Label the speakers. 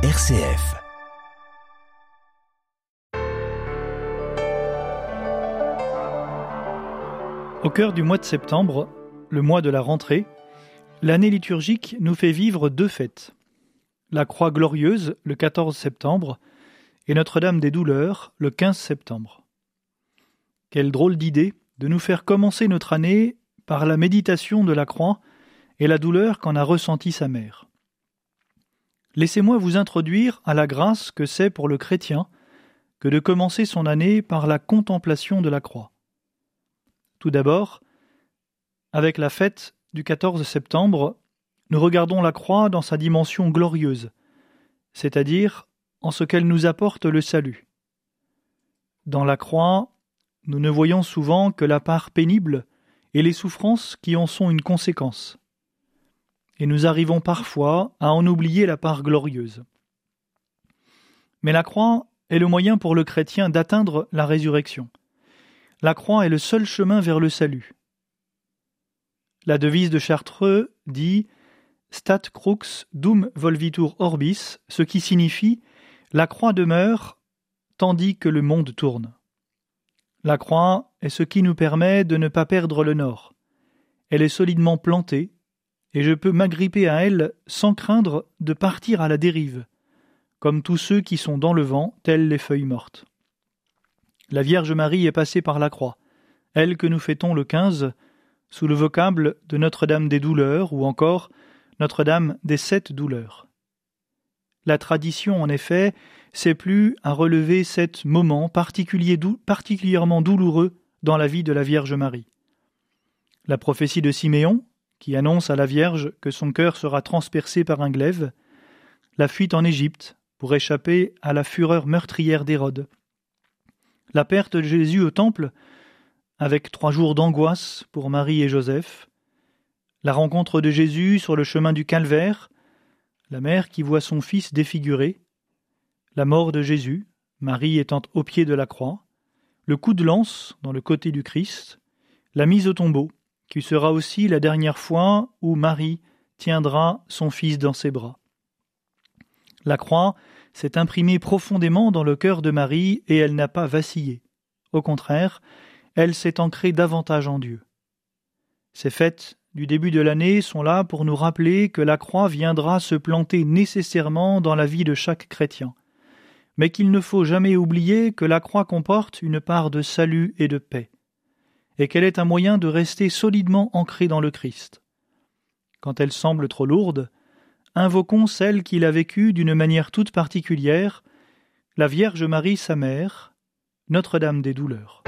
Speaker 1: RCF.
Speaker 2: Au cœur du mois de septembre, le mois de la rentrée, l'année liturgique nous fait vivre deux fêtes. La Croix glorieuse, le 14 septembre, et Notre-Dame des Douleurs, le 15 septembre. Quelle drôle d'idée de nous faire commencer notre année par la méditation de la croix et la douleur qu'en a ressentie sa mère. Laissez-moi vous introduire à la grâce que c'est pour le chrétien que de commencer son année par la contemplation de la croix. Tout d'abord, avec la fête du 14 septembre, nous regardons la croix dans sa dimension glorieuse, c'est-à-dire en ce qu'elle nous apporte le salut. Dans la croix, nous ne voyons souvent que la part pénible et les souffrances qui en sont une conséquence. Et nous arrivons parfois à en oublier la part glorieuse. Mais la croix est le moyen pour le chrétien d'atteindre la résurrection. La croix est le seul chemin vers le salut. La devise de Chartreux dit Stat crux dum volvitur orbis, ce qui signifie La croix demeure tandis que le monde tourne. La croix est ce qui nous permet de ne pas perdre le nord. Elle est solidement plantée, et je peux m'agripper à elle sans craindre de partir à la dérive, comme tous ceux qui sont dans le vent, telles les feuilles mortes. La Vierge Marie est passée par la croix, elle que nous fêtons le 15, sous le vocable de Notre-Dame des douleurs ou encore Notre-Dame des sept douleurs. La tradition, en effet, c'est plus à relever cet moment particulièrement douloureux dans la vie de la Vierge Marie. La prophétie de Siméon, qui annonce à la Vierge que son cœur sera transpercé par un glaive, la fuite en Égypte pour échapper à la fureur meurtrière d'Hérode, la perte de Jésus au temple, avec trois jours d'angoisse pour Marie et Joseph, la rencontre de Jésus sur le chemin du calvaire, la mère qui voit son fils défiguré, la mort de Jésus, Marie étant au pied de la croix, le coup de lance dans le côté du Christ, la mise au tombeau, qui sera aussi la dernière fois où Marie tiendra son Fils dans ses bras. La croix s'est imprimée profondément dans le cœur de Marie et elle n'a pas vacillé. Au contraire, elle s'est ancrée davantage en Dieu. Ces fêtes du début de l'année sont là pour nous rappeler que la croix viendra se planter nécessairement dans la vie de chaque chrétien mais qu'il ne faut jamais oublier que la croix comporte une part de salut et de paix, et qu'elle est un moyen de rester solidement ancré dans le Christ. Quand elle semble trop lourde, invoquons celle qu'il a vécue d'une manière toute particulière, la Vierge Marie sa mère, Notre-Dame des douleurs.